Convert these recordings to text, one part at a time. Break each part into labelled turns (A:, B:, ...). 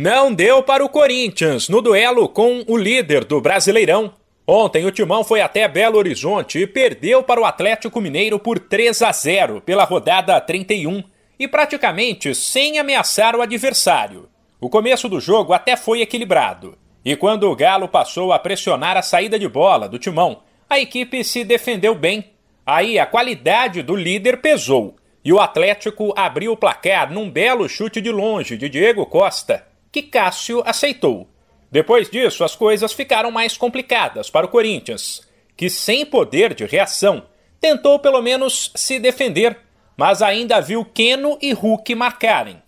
A: Não deu para o Corinthians no duelo com o líder do Brasileirão. Ontem o Timão foi até Belo Horizonte e perdeu para o Atlético Mineiro por 3 a 0 pela rodada 31 e praticamente sem ameaçar o adversário. O começo do jogo até foi equilibrado. E quando o Galo passou a pressionar a saída de bola do Timão, a equipe se defendeu bem. Aí a qualidade do líder pesou e o Atlético abriu o placar num belo chute de longe de Diego Costa que Cássio aceitou. Depois disso, as coisas ficaram mais complicadas para o Corinthians, que, sem poder de reação, tentou pelo menos se defender, mas ainda viu Keno e Hulk marcarem.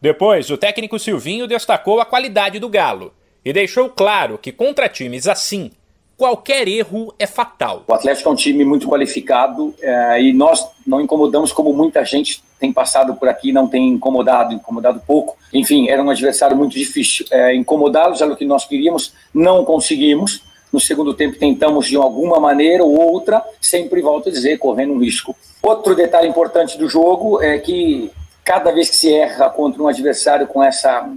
A: Depois, o técnico Silvinho destacou a qualidade do Galo e deixou claro que contra times assim, qualquer erro é fatal.
B: O Atlético é um time muito qualificado é, e nós não incomodamos como muita gente tem passado por aqui, não tem incomodado, incomodado pouco. Enfim, era um adversário muito difícil. É, Incomodá-los era o que nós queríamos, não conseguimos. No segundo tempo tentamos de alguma maneira ou outra, sempre volto a dizer, correndo um risco. Outro detalhe importante do jogo é que cada vez que se erra contra um adversário com essa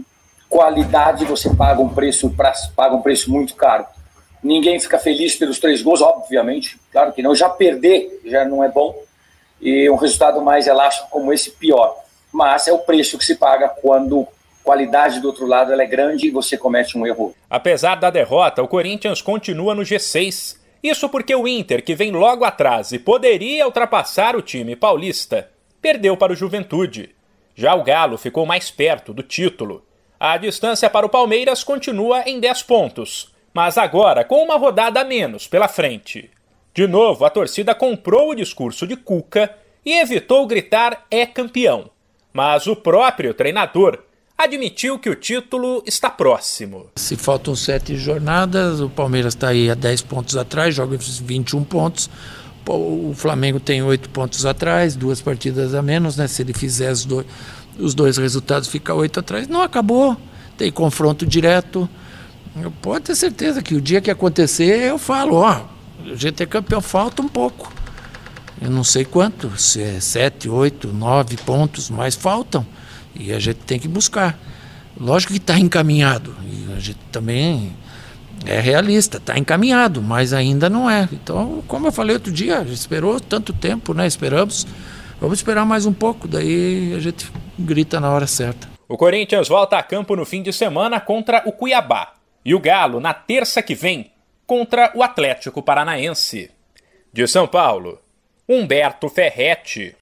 B: qualidade, você paga um preço, paga um preço muito caro. Ninguém fica feliz pelos três gols, obviamente, claro que não. Já perder já não é bom e um resultado mais elástico como esse pior. Mas é o preço que se paga quando qualidade do outro lado é grande e você comete um erro.
A: Apesar da derrota, o Corinthians continua no G6. Isso porque o Inter, que vem logo atrás e poderia ultrapassar o time paulista, perdeu para o Juventude. Já o Galo ficou mais perto do título. A distância para o Palmeiras continua em 10 pontos, mas agora com uma rodada a menos pela frente. De novo, a torcida comprou o discurso de Cuca e evitou gritar é campeão. Mas o próprio treinador admitiu que o título está próximo.
C: Se faltam sete jornadas, o Palmeiras está aí a 10 pontos atrás, joga 21 pontos. O Flamengo tem oito pontos atrás, duas partidas a menos, né? Se ele fizer os dois, os dois resultados, fica oito atrás. Não acabou, tem confronto direto. Pode ter certeza que o dia que acontecer, eu falo, ó, o GT campeão falta um pouco. Eu não sei quanto, se é sete, oito, nove pontos, mas faltam. E a gente tem que buscar. Lógico que está encaminhado. E a gente também é realista, está encaminhado, mas ainda não é. Então, como eu falei outro dia, esperou tanto tempo, né? Esperamos. Vamos esperar mais um pouco, daí a gente grita na hora certa.
A: O Corinthians volta a campo no fim de semana contra o Cuiabá. E o Galo, na terça que vem, contra o Atlético Paranaense. De São Paulo, Humberto Ferretti.